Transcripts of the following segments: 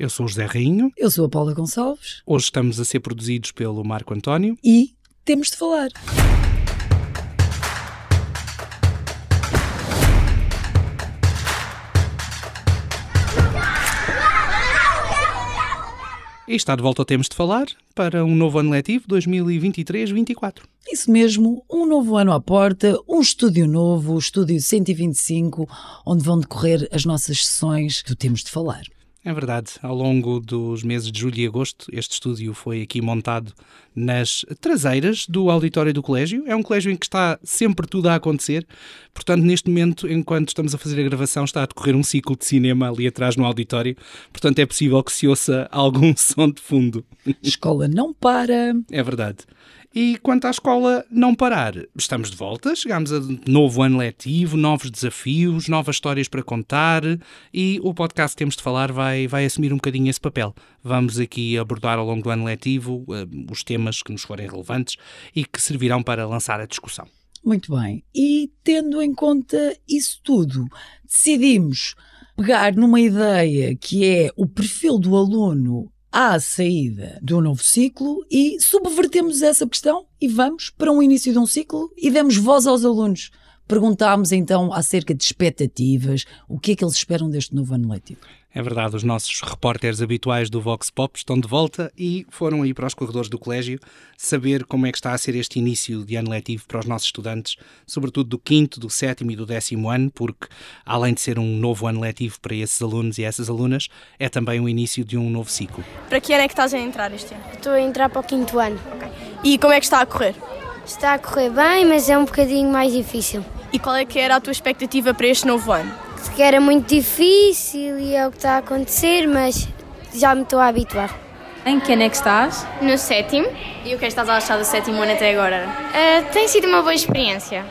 Eu sou o José Rainho. Eu sou a Paula Gonçalves. Hoje estamos a ser produzidos pelo Marco António. E temos de falar. E está de volta ao Temos de Falar para um novo ano letivo 2023-24. Isso mesmo, um novo ano à porta, um estúdio novo, o Estúdio 125, onde vão decorrer as nossas sessões do Temos de Falar. É verdade, ao longo dos meses de julho e agosto, este estúdio foi aqui montado nas traseiras do auditório do colégio. É um colégio em que está sempre tudo a acontecer. Portanto, neste momento, enquanto estamos a fazer a gravação, está a decorrer um ciclo de cinema ali atrás no auditório. Portanto, é possível que se ouça algum som de fundo. Escola não para. É verdade. E quanto à escola não parar, estamos de volta, chegamos a novo ano letivo, novos desafios, novas histórias para contar e o podcast Temos de Falar vai, vai assumir um bocadinho esse papel. Vamos aqui abordar ao longo do ano letivo uh, os temas que nos forem relevantes e que servirão para lançar a discussão. Muito bem. E tendo em conta isso tudo, decidimos pegar numa ideia que é o perfil do aluno à saída do novo ciclo e subvertemos essa questão e vamos para um início de um ciclo e demos voz aos alunos. Perguntámos então acerca de expectativas, o que é que eles esperam deste novo ano letivo. É verdade, os nossos repórteres habituais do Vox Pop estão de volta e foram aí para os corredores do colégio saber como é que está a ser este início de ano letivo para os nossos estudantes, sobretudo do quinto, do sétimo e do décimo ano, porque além de ser um novo ano letivo para esses alunos e essas alunas, é também o início de um novo ciclo. Para que ano é que estás a entrar este ano? Estou a entrar para o quinto ano. Okay. E como é que está a correr? Está a correr bem, mas é um bocadinho mais difícil. E qual é que era a tua expectativa para este novo ano? Que era muito difícil e é o que está a acontecer, mas já me estou a habituar. Em que ano é que estás? No sétimo. E o que é que estás a achar do sétimo ano até agora? Uh, tem sido uma boa experiência.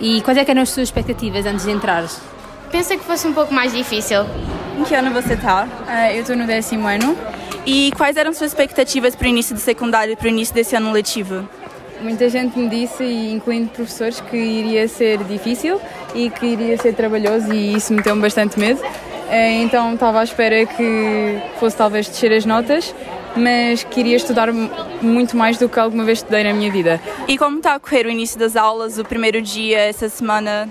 E quais é que eram as tuas expectativas antes de entrares? Pensei que fosse um pouco mais difícil. Em que ano você está? Uh, eu estou no décimo ano. E quais eram suas expectativas para o início do secundário e para o início desse ano letivo? Muita gente me disse, incluindo professores, que iria ser difícil e que iria ser trabalhoso e isso me deu bastante medo. Eh, então estava à espera que fosse talvez descer as notas, mas queria estudar muito mais do que alguma vez estudei na minha vida. E como está a correr o início das aulas, o primeiro dia, essa semana?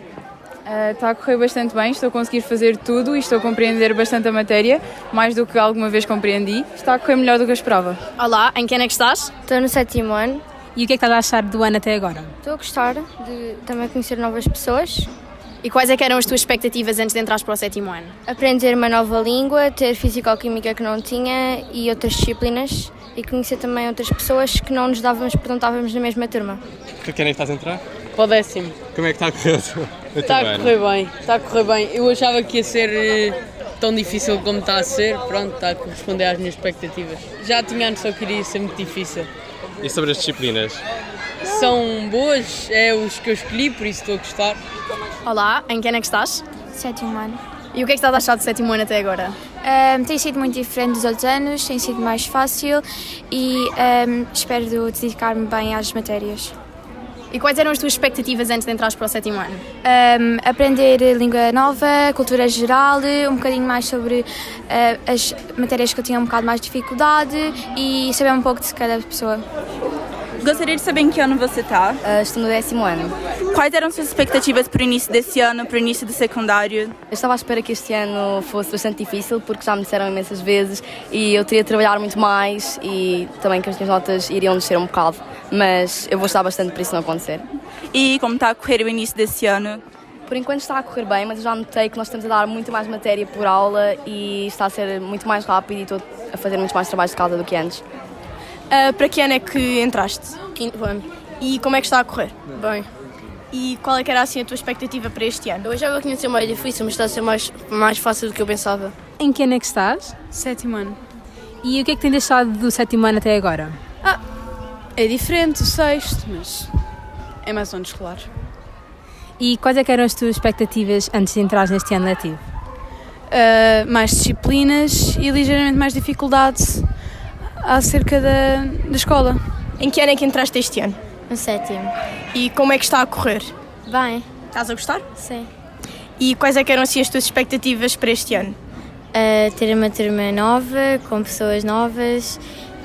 Uh, está a correr bastante bem, estou a conseguir fazer tudo e estou a compreender bastante a matéria, mais do que alguma vez compreendi. Está a correr melhor do que eu esperava. Olá, em que ano é que estás? Estou no sétimo ano. E o que é que estás a achar do ano até agora? Estou a gostar de também conhecer novas pessoas. E quais é eram as tuas expectativas antes de entrar para o sétimo ano? Aprender uma nova língua, ter físico-química que não tinha e outras disciplinas e conhecer também outras pessoas que não nos dávamos porque não estávamos na mesma turma. Que ano é que estás a entrar? Para o décimo. Como é que está a correr? Está a correr bem, está a correr bem. Eu achava que ia ser eh, tão difícil como está a ser, pronto, está a corresponder às minhas expectativas. Já tinha noção que iria ser muito difícil. E sobre as disciplinas? São boas, é os que eu escolhi, por isso estou a gostar. Olá, em que ano é que estás? Sétimo ano. E o que é que estás a achar do sétimo ano até agora? Um, tem sido muito diferente dos outros anos, tem sido mais fácil e um, espero dedicar-me bem às matérias. E quais eram as tuas expectativas antes de entrar para o sétimo ano? Um, aprender língua nova, cultura geral, um bocadinho mais sobre uh, as matérias que eu tinha um bocado mais dificuldade e saber um pouco de cada pessoa. Gostaria de saber em que ano você está? Uh, estou no décimo ano. Quais eram suas expectativas para o início desse ano, para o início do secundário? Eu estava à espera que este ano fosse bastante difícil, porque já me disseram imensas vezes e eu teria de trabalhar muito mais e também que as minhas notas iriam descer um bocado, mas eu vou estar bastante para isso não acontecer. E como está a correr o início desse ano? Por enquanto está a correr bem, mas eu já notei que nós estamos a dar muito mais matéria por aula e está a ser muito mais rápido e estou a fazer muito mais trabalho de casa do que antes. Uh, para que ano é que entraste? Quinto ano. E como é que está a correr? Bem. E qual é que era assim a tua expectativa para este ano? Eu achava que ia ser mais difícil, mas está a ser mais, mais fácil do que eu pensava. Em que ano é que estás? Sétimo ano. E o que é que tem deixado do sétimo ano até agora? Ah, é diferente do sexto, mas é mais um ano escolar. E quais é eram as tuas expectativas antes de entrar neste ano letivo? Uh, mais disciplinas e ligeiramente mais dificuldade acerca da, da escola. Em que ano é que entraste este ano? No sétimo. E como é que está a correr? Bem. Estás a gostar? Sim. E quais é que eram assim as tuas expectativas para este ano? Uh, ter uma turma nova, com pessoas novas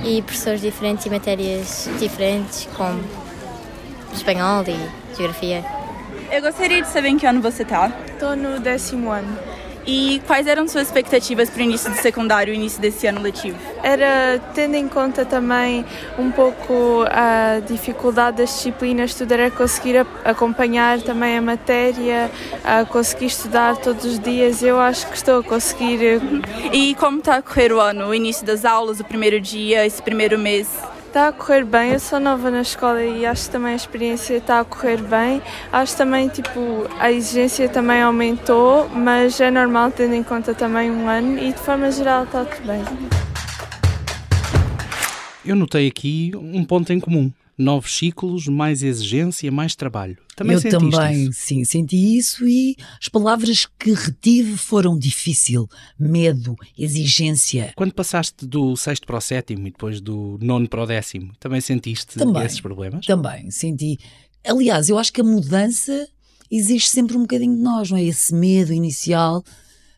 e professores diferentes e matérias diferentes, como espanhol e geografia. Eu gostaria de saber em que ano você está. Estou no décimo ano. E quais eram suas expectativas para o início do secundário, o início desse ano letivo? Era tendo em conta também um pouco a dificuldade das disciplinas, tudo era conseguir acompanhar também a matéria, a conseguir estudar todos os dias. Eu acho que estou a conseguir. E como está a correr o ano, o início das aulas, o primeiro dia, esse primeiro mês? Está a correr bem, eu sou nova na escola e acho que também a experiência está a correr bem. Acho também, tipo, a exigência também aumentou, mas é normal tendo em conta também um ano e de forma geral está tudo bem. Eu notei aqui um ponto em comum novos ciclos, mais exigência, mais trabalho. Também Eu também, isso? sim, senti isso e as palavras que retive foram difícil, medo, exigência. Quando passaste do sexto para o sétimo e depois do nono para o décimo, também sentiste também, esses problemas? Também, senti. Aliás, eu acho que a mudança exige sempre um bocadinho de nós, não é? Esse medo inicial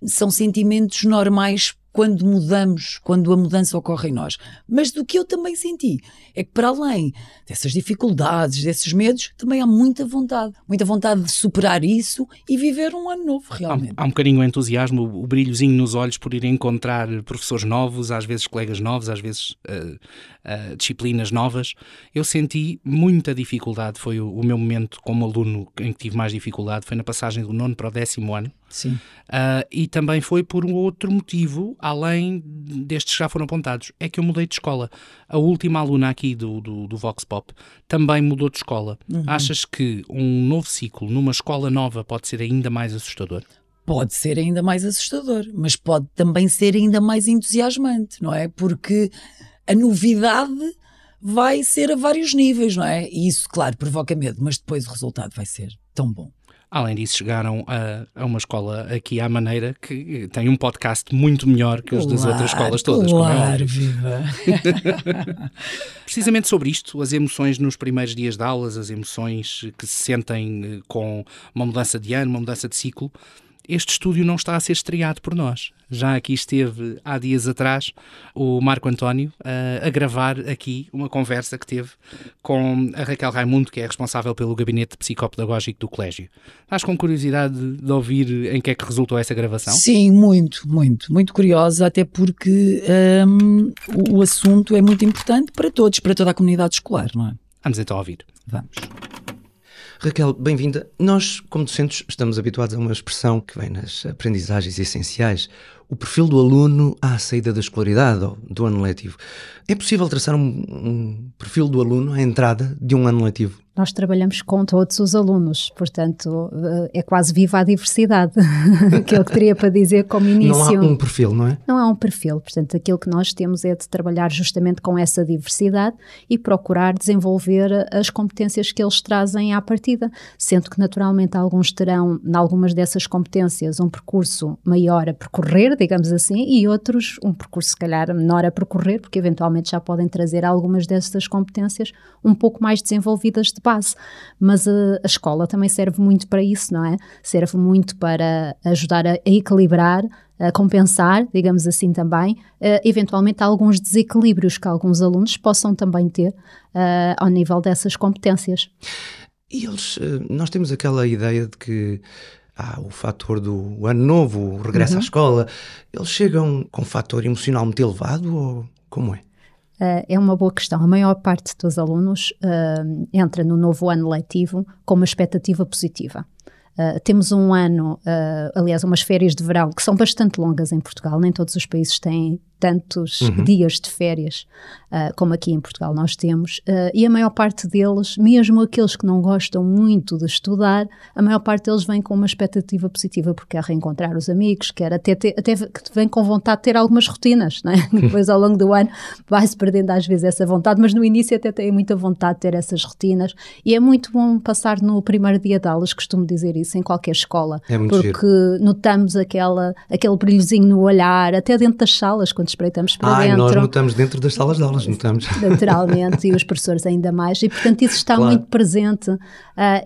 são sentimentos normais quando mudamos, quando a mudança ocorre em nós. Mas do que eu também senti é que, para além dessas dificuldades, desses medos, também há muita vontade. Muita vontade de superar isso e viver um ano novo, realmente. Há, há um bocadinho o entusiasmo, o brilhozinho nos olhos por ir encontrar professores novos, às vezes colegas novos, às vezes uh, uh, disciplinas novas. Eu senti muita dificuldade. Foi o, o meu momento como aluno em que tive mais dificuldade. Foi na passagem do nono para o décimo ano. Sim. Uh, e também foi por um outro motivo, além destes que já foram apontados, é que eu mudei de escola. A última aluna aqui do, do, do Vox Pop também mudou de escola. Uhum. Achas que um novo ciclo numa escola nova pode ser ainda mais assustador? Pode ser ainda mais assustador, mas pode também ser ainda mais entusiasmante, não é? Porque a novidade vai ser a vários níveis, não é? E isso, claro, provoca medo, mas depois o resultado vai ser tão bom. Além disso, chegaram a, a, uma escola aqui à maneira que tem um podcast muito melhor que os claro, das outras escolas todas. Claro, viva! Precisamente sobre isto, as emoções nos primeiros dias de aulas, as emoções que se sentem eh, com uma mudança de ano, uma mudança de ciclo, este estúdio não está a ser estreado por nós. Já aqui esteve há dias atrás o Marco António uh, a gravar aqui uma conversa que teve com a Raquel Raimundo, que é responsável pelo gabinete psicopedagógico do colégio. Estás com curiosidade de ouvir em que é que resultou essa gravação? Sim, muito, muito, muito curiosa, até porque um, o, o assunto é muito importante para todos, para toda a comunidade escolar, não é? Vamos então ouvir. Vamos. Raquel, bem-vinda. Nós, como docentes, estamos habituados a uma expressão que vem nas aprendizagens essenciais, o perfil do aluno à saída da escolaridade ou do ano letivo. É possível traçar um, um perfil do aluno à entrada de um ano letivo? Nós trabalhamos com todos os alunos, portanto eh, é quase viva a diversidade, que é o que teria para dizer como início. Não há um perfil, não é? Não há um perfil, portanto aquilo que nós temos é de trabalhar justamente com essa diversidade e procurar desenvolver as competências que eles trazem à partida, sendo que naturalmente alguns terão, em algumas dessas competências, um percurso maior a percorrer, digamos assim, e outros um percurso se calhar menor a percorrer, porque eventualmente já podem trazer algumas dessas competências um pouco mais desenvolvidas de base. Mas a, a, escola também serve muito para isso, não é? Serve muito para ajudar a, a equilibrar, a compensar, digamos assim também, uh, eventualmente alguns desequilíbrios que alguns alunos possam também ter uh, ao nível dessas competências. E eles, nós temos aquela ideia de que há o fator do ano novo, o regresso uhum. à escola, eles chegam com um fator emocional muito elevado ou como é? Uh, é uma boa questão. A maior parte dos alunos uh, entra no novo ano letivo com uma expectativa positiva. Uh, temos um ano, aliás, umas férias de verão que são bastante longas em Portugal, nem todos os países têm tantos uhum. dias de férias uh, como aqui em Portugal nós temos, uh, e a maior parte deles, mesmo aqueles que não gostam muito de estudar, a maior parte deles vem com uma expectativa positiva, porque quer reencontrar os amigos, quer até, ter, até vem com vontade de ter algumas rotinas, não é? depois ao longo do ano vai-se perdendo às vezes essa vontade, mas no início até tem muita vontade de ter essas rotinas, e é muito bom passar no primeiro dia de aulas, costumo dizer isso, em qualquer escola, é porque giro. notamos aquela, aquele brilhozinho no olhar, até dentro das salas, quando espreitamos para Ai, dentro. nós notamos dentro das salas de aulas, notamos. Naturalmente, e os professores ainda mais, e portanto isso está Claro. muito presente uh,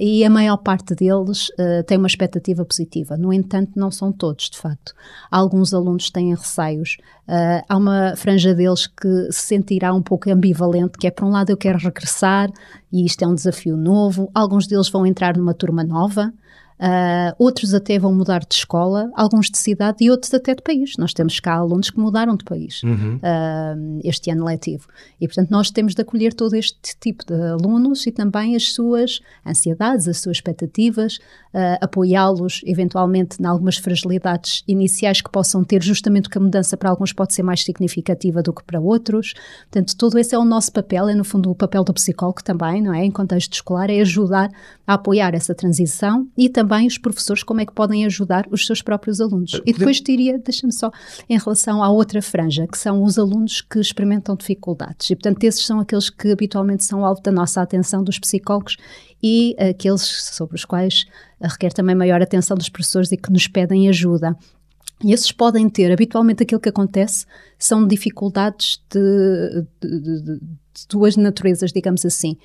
e a maior parte deles uh, tem uma expectativa positiva. No entanto, não são todos, de facto. Alguns alunos têm receios. Uh, há uma franja deles que se sentirá um pouco ambivalente, que é, por um lado, eu quero regressar e isto é um desafio novo. Alguns deles vão entrar numa turma nova. Uh, outros até vão mudar de escola, alguns de cidade e outros até de país. Nós temos cá alunos que mudaram de país Uhum. uh, este ano letivo. E, portanto, nós temos de acolher todo este tipo de alunos e também as suas ansiedades, as suas expectativas, uh, apoiá-los eventualmente em algumas fragilidades iniciais que possam ter, justamente porque a mudança para alguns pode ser mais significativa do que para outros. Portanto, todo esse é o nosso papel, é no fundo o papel do psicólogo também, não é? Em contexto escolar, é ajudar a apoiar essa transição e também os professores como é que podem ajudar os seus próprios alunos. E depois diria, deixa-me só, em relação à outra franja, que são os alunos que experimentam dificuldades. E, portanto, esses são aqueles que habitualmente são alvo da nossa atenção dos psicólogos e aqueles sobre os quais requer também maior atenção dos professores e que nos pedem ajuda. E esses podem ter, habitualmente aquilo que acontece são dificuldades de, de, de, de duas naturezas, digamos assim.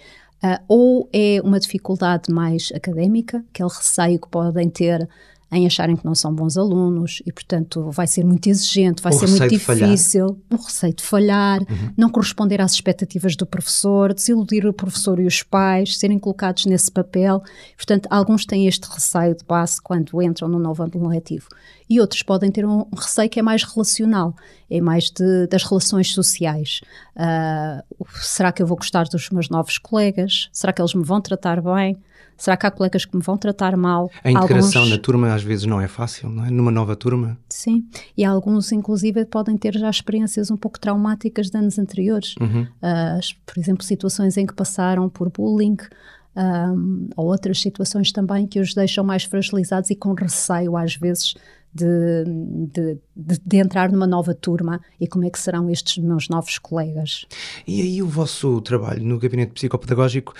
Uh, ou é uma dificuldade mais académica, aquele receio que podem ter em acharem que não são bons alunos e, portanto, vai ser muito exigente, vai O ser muito difícil, o receio de falhar, Uhum. não corresponder às expectativas do professor, desiludir o professor e os pais, serem colocados nesse papel. Portanto, alguns têm este receio de base quando entram no novo ano letivo. E outros podem ter um receio que é mais relacional, é mais de, das relações sociais. Ah, será que eu vou gostar dos meus novos colegas? Será que eles me vão tratar bem? Será que há colegas que me vão tratar mal? A integração Alguns- na turma às vezes não é fácil, não é? Numa nova turma. Sim, e alguns, inclusive, podem ter já experiências um pouco traumáticas de anos anteriores. Uhum. Ah, por exemplo, situações em que passaram por bullying. ahm, ou outras situações também que os deixam mais fragilizados e com receio, às vezes, de, de, de- de entrar numa nova turma e como é que serão estes meus novos colegas. E aí o vosso trabalho no gabinete psicopedagógico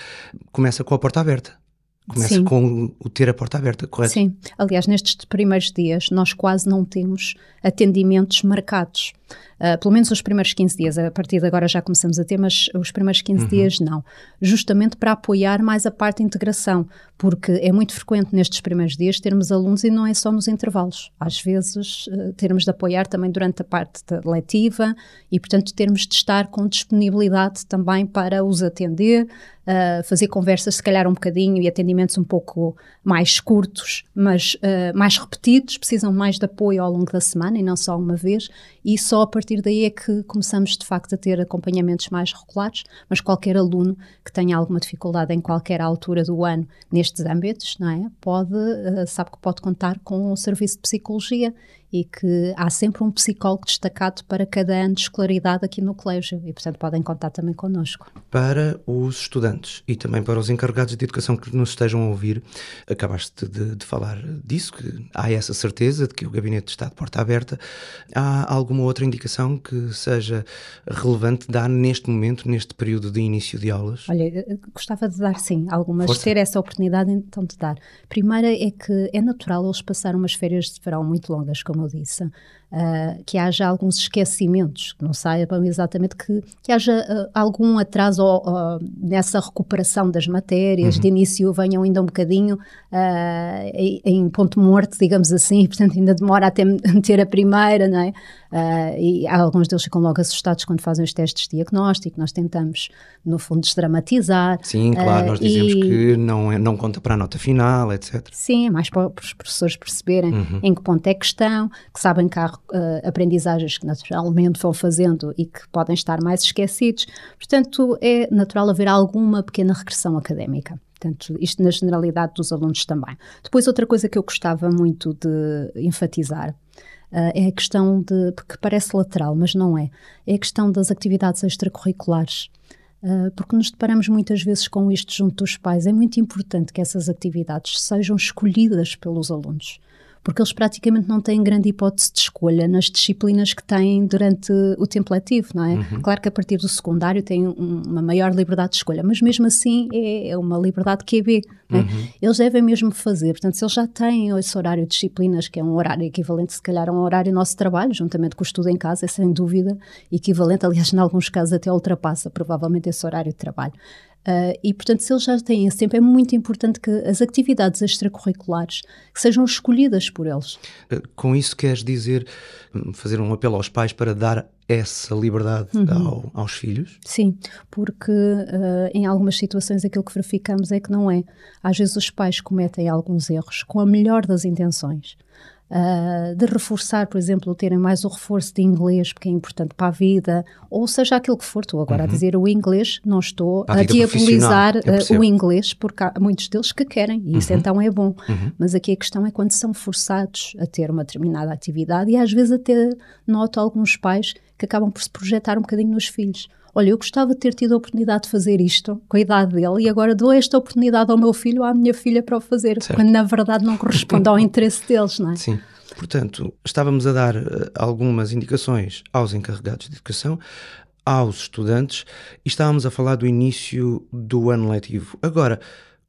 começa com a porta aberta. Começa Sim. com o ter a porta aberta, correto? Sim, aliás, nestes primeiros dias nós quase não temos atendimentos marcados. Ah, pelo menos os primeiros 15 dias, a partir de agora já começamos a ter, mas os primeiros 15 Uhum. dias não. Justamente para apoiar mais a parte de integração, porque é muito frequente nestes primeiros dias termos alunos e não é só nos intervalos. Às vezes ah, termos de apoiar também durante a parte letiva e, portanto, termos de estar com disponibilidade também para os atender, ah, fazer conversas, se calhar um bocadinho, e atendimentos um pouco mais curtos, mas mais repetidos, precisam mais de apoio ao longo da semana e não só uma vez, e só a partir daí é que começamos de facto a ter acompanhamentos mais regulares, mas qualquer aluno que tenha alguma dificuldade em qualquer altura do ano nestes âmbitos, não é? Pode, ah, sabe que pode contar com o serviço de psicologia e que há sempre um psicólogo destacado para cada ano de escolaridade aqui no colégio e, portanto, podem contar também connosco. Para os estudantes e também para os encarregados de educação que nos estejam a ouvir, acabaste de, de falar disso, que há essa certeza de que o gabinete está de porta aberta. Há alguma outra indicação que seja relevante dar neste momento, neste período de início de aulas? Olha, gostava de dar sim, algumas, Força. ter essa oportunidade então de dar. Primeira é que é natural eles passarem umas férias de verão muito longas, como eu ah, que haja alguns esquecimentos, que não saibam exatamente que, que haja ah, algum atraso ó, nessa recuperação das matérias, Uhum. de início venham ainda um bocadinho ah, em, ponto morto, digamos assim, portanto ainda demora até meter a primeira, não é? E alguns deles ficam logo assustados quando fazem os testes de diagnóstico, nós tentamos, no fundo, desdramatizar. Sim, claro, nós dizemos e- que não, é, não conta para a nota final, etc. Sim, é mais para os professores perceberem Uhum. em que ponto é que estão, que sabem que há eh, aprendizagens que naturalmente vão fazendo e que podem estar mais esquecidos. Portanto, é natural haver alguma pequena regressão académica. Portanto, isto na generalidade dos alunos também. Depois, outra coisa que eu gostava muito de enfatizar eh, é a questão de, porque parece lateral, mas não é, é a questão das atividades extracurriculares. Uh, porque nos deparamos muitas vezes com isto junto dos pais. É muito importante que essas atividades sejam escolhidas pelos alunos, porque eles praticamente não têm grande hipótese de escolha nas disciplinas que têm durante o tempo letivo, não é? Uhum. Claro que a partir do secundário têm um, uma maior liberdade de escolha, mas mesmo assim é, é uma liberdade QB. É? Uhum. Eles devem mesmo fazer, portanto, se eles já têm esse horário de disciplinas, que é um horário equivalente, se calhar, a um horário nosso trabalho, juntamente com o estudo em casa, é sem dúvida equivalente, aliás, em alguns casos até ultrapassa provavelmente esse horário de trabalho. Uh, e, portanto, se eles já têm esse tempo, é muito importante que as atividades extracurriculares sejam escolhidas por eles. Uh, com isso queres dizer, hum, fazer um apelo aos pais para dar essa liberdade uhum. ao, aos filhos? Sim, porque uh, em algumas situações aquilo que verificamos é que não é. Às vezes os pais cometem alguns erros com a melhor das intenções uh, de reforçar, por exemplo, terem mais o reforço de inglês, porque é importante para a vida, ou seja aquilo que for. Estou agora uhum. a dizer o inglês, não estou a, a diabolizar uh, o inglês, porque há muitos deles que querem, e isso uhum. então é bom. Uhum. Mas aqui a questão é quando são forçados a ter uma determinada atividade, e às vezes até noto alguns pais que acabam por se projetar um bocadinho nos filhos olha, eu gostava de ter tido a oportunidade de fazer isto com a idade dele e agora dou esta oportunidade ao meu filho ou à minha filha para o fazer, certo. quando na verdade não corresponde ao interesse deles, não é? Sim. Portanto, estávamos a dar uh, algumas indicações aos encarregados de educação, aos estudantes e estávamos a falar do início do ano letivo. Agora,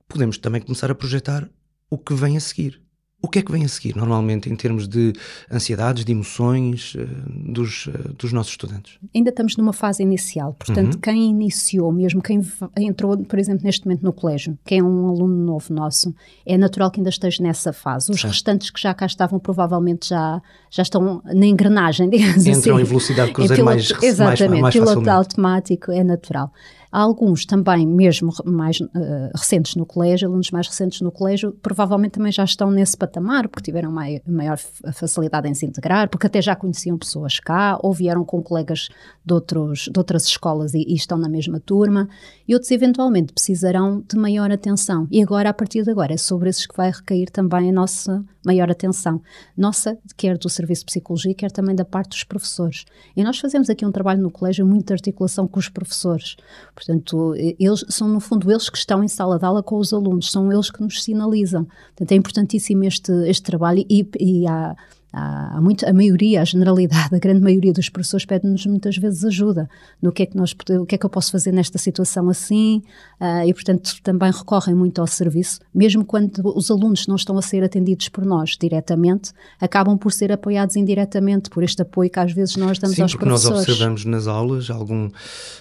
podemos também começar a projetar o que vem a seguir. O que é que vem a seguir, normalmente, em termos de ansiedades, de emoções uh, dos, uh, dos nossos estudantes? Ainda estamos numa fase inicial, portanto, uhum. quem iniciou, mesmo quem entrou, por exemplo, neste momento no colégio, quem é um aluno novo nosso, é natural que ainda esteja nessa fase. Os restantes que já cá estavam, provavelmente já, já estão na engrenagem, digamos Entram assim. Entram em velocidade cruzeiro mais, Exatamente, mais, mais piloto automático é natural. Há alguns também, mesmo mais uh, recentes no colégio, alunos mais recentes no colégio, provavelmente também já estão nesse patamar, porque tiveram mai, maior facilidade em se integrar, porque até já conheciam pessoas cá, ou vieram com colegas de, outros, de outras escolas e, e estão na mesma turma, e outros eventualmente precisarão de maior atenção. E agora, a partir de agora, é sobre esses que vai recair também a nossa maior atenção. Nossa, quer do Serviço de Psicologia, quer também da parte dos professores. E nós fazemos aqui um trabalho no colégio muito de articulação com os professores. Portanto, eles são, no fundo, eles que estão em sala de aula com os alunos, são eles que nos sinalizam. Portanto, é importantíssimo este, este trabalho e, e há Há, muito, a maioria, a generalidade, a grande maioria dos professores pede-nos muitas vezes ajuda. No que é que nós, o que é que eu posso fazer nesta situação assim, uh, e portanto também recorrem muito ao serviço, mesmo quando os alunos não estão a ser atendidos por nós diretamente, acabam por ser apoiados indiretamente por este apoio que às vezes nós damos Sim, aos professores. nós observamos nas aulas algum,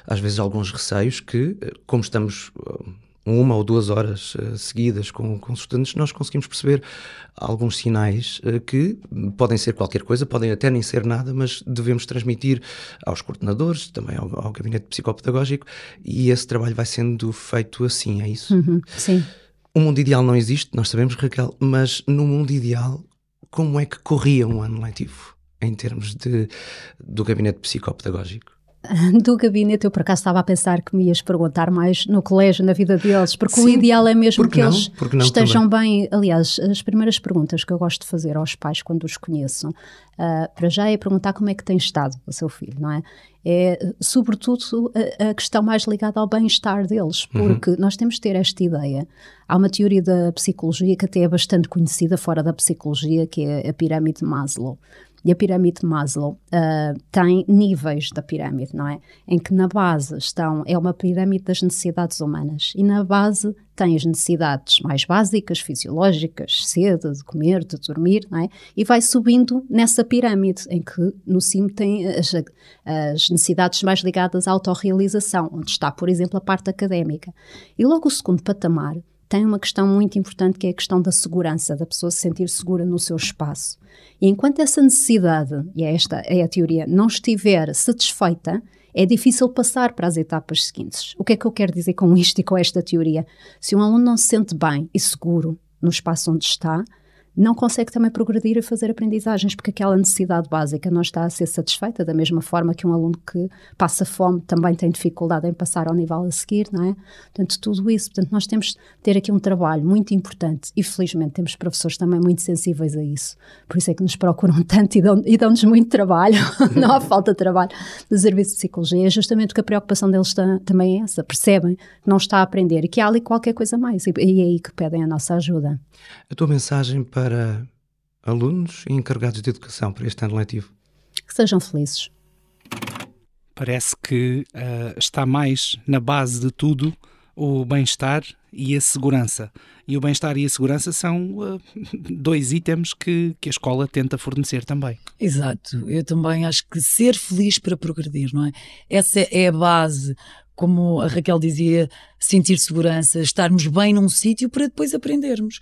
às vezes alguns receios que, eh, como estamos uma ou duas horas uh, seguidas com, com os estudantes, nós conseguimos perceber alguns sinais uh, que podem ser qualquer coisa, podem até nem ser nada, mas devemos transmitir aos coordenadores, também ao, ao gabinete psicopedagógico, e esse trabalho vai sendo feito assim, é isso? Uhum, sim. O mundo ideal não existe, nós sabemos, Raquel, mas no mundo ideal, como é que corria um ano letivo em termos de, do gabinete psicopedagógico? do gabinete, eu por acaso estava a pensar que me ias perguntar mais no colégio, na vida deles, porque Sim, o ideal é mesmo que não? eles estejam também. bem. Aliás, as primeiras perguntas que eu gosto de fazer aos pais quando os conheço, uh, para já é perguntar como é que tem estado o seu filho, não é? É, sobretudo, a, a questão mais ligada ao bem-estar deles, uhum. porque uhum. nós temos de ter esta ideia. Há uma teoria da psicologia que até é bastante conhecida fora da psicologia, que é a pirâmide de Maslow e a pirâmide de Maslow uh, tem níveis da pirâmide, não é? Em que na base estão, é uma pirâmide das necessidades humanas, e na base tem as necessidades mais básicas, fisiológicas, sede, de comer, de dormir, não é? E vai subindo nessa pirâmide, em que no cimo tem as, as necessidades mais ligadas à autorrealização, onde está, por exemplo, a parte académica. E logo o segundo patamar tem uma questão muito importante que é a questão da segurança, da pessoa se sentir segura no seu espaço. E enquanto essa necessidade, e é esta é a teoria, não estiver satisfeita, é difícil passar para as etapas seguintes. O que é que eu quero dizer com isto e com esta teoria? Se um aluno não se sente bem e seguro no espaço onde está, não consegue também progredir e fazer aprendizagens, porque aquela necessidade básica não está a ser satisfeita, da mesma forma que um aluno que passa fome também tem dificuldade em passar ao nível a seguir, não é? Portanto, tudo isso. Portanto, nós temos de ter aqui um trabalho muito importante e, felizmente, temos professores também muito sensíveis a isso. Por isso é que nos procuram tanto e dão-nos dão muito trabalho, não há falta de trabalho do serviço de psicologia, é justamente porque a preocupação deles também é essa, percebem que não está a aprender e que há ali qualquer coisa mais e, e é aí que pedem a nossa ajuda. A tua mensagem para alunos e encarregados de educação para este ano letivo? Que sejam felizes. Parece que uh, está mais na base de tudo o bem-estar e a segurança. E o bem-estar e a segurança são uh, dois itens que, que a escola tenta fornecer também. Exato. Eu também acho que ser feliz para progredir, não é? Essa é a base. Como a Raquel dizia, sentir segurança, estarmos bem num sítio para depois aprendermos.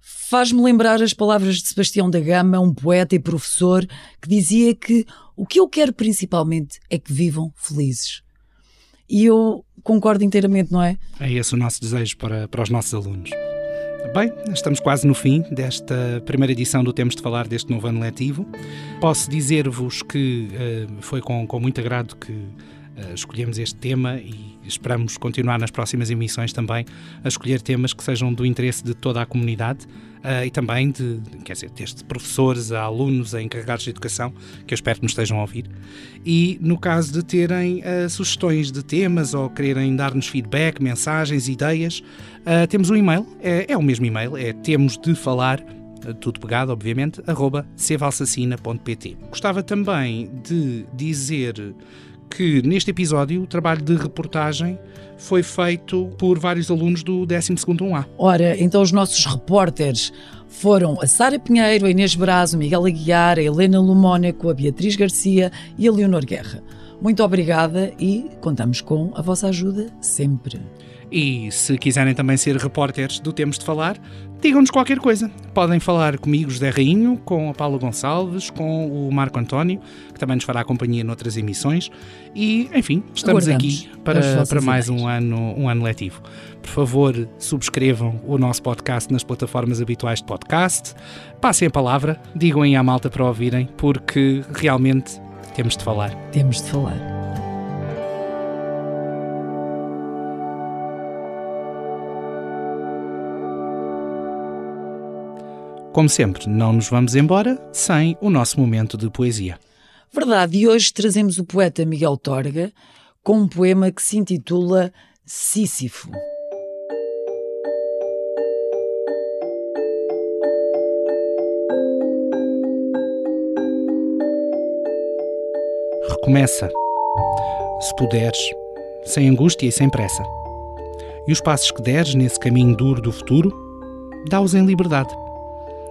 Faz-me lembrar as palavras de Sebastião da Gama, um poeta e professor, que dizia que o que eu quero principalmente é que vivam felizes. E eu concordo inteiramente, não é? É esse o nosso desejo para, para os nossos alunos. Bem, estamos quase no fim desta primeira edição do Temos de Falar deste novo ano letivo. Posso dizer-vos que uh, foi com, com muito agrado que escolhemos este tema e esperamos continuar nas próximas emissões também a escolher temas que sejam do interesse de toda a comunidade uh, e também de, quer dizer, desde professores a alunos, a encarregados de educação, que eu espero que nos estejam a ouvir. E no caso de terem uh, sugestões de temas ou quererem dar-nos feedback, mensagens, ideias, uh, temos um e-mail, é, é o mesmo e-mail, é temos de falar tudo pegado, obviamente, arroba cevalsacina.pt. Gostava também de dizer que neste episódio o trabalho de reportagem foi feito por vários alunos do 12º A. Ora, então os nossos repórteres foram a Sara Pinheiro, a Inês Braz, o Miguel Aguiar, a Helena Lumónico, a Beatriz Garcia e a Leonor Guerra. Muito obrigada e contamos com a vossa ajuda sempre. E se quiserem também ser repórteres do Temos de Falar, digam-nos qualquer coisa. Podem falar comigo, José Rainho, com a Paula Gonçalves, com o Marco António, que também nos fará companhia noutras emissões. E, enfim, estamos Aguardamos aqui para, para mais um ano, um ano letivo. Por favor, subscrevam o nosso podcast nas plataformas habituais de podcast. Passem a palavra, digam aí à malta para ouvirem, porque realmente temos de falar. Temos de falar. Como sempre, não nos vamos embora sem o nosso momento de poesia. Verdade, e hoje trazemos o poeta Miguel Torga com um poema que se intitula Sísifo. Recomeça, se puderes, sem angústia e sem pressa. E os passos que deres nesse caminho duro do futuro, dá-os em liberdade.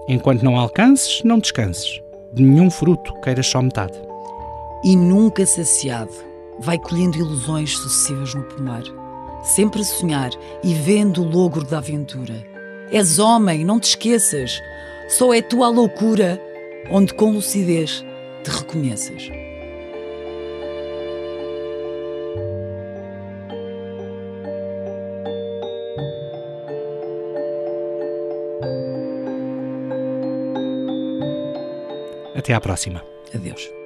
Enquanto não alcances, não descanses. De nenhum fruto queiras só metade. E nunca saciado, vai colhendo ilusões sucessivas no pomar, sempre a sonhar e vendo o logro da aventura. És homem, não te esqueças, só é tua a loucura onde com lucidez te reconheças. Até à próxima. Adeus.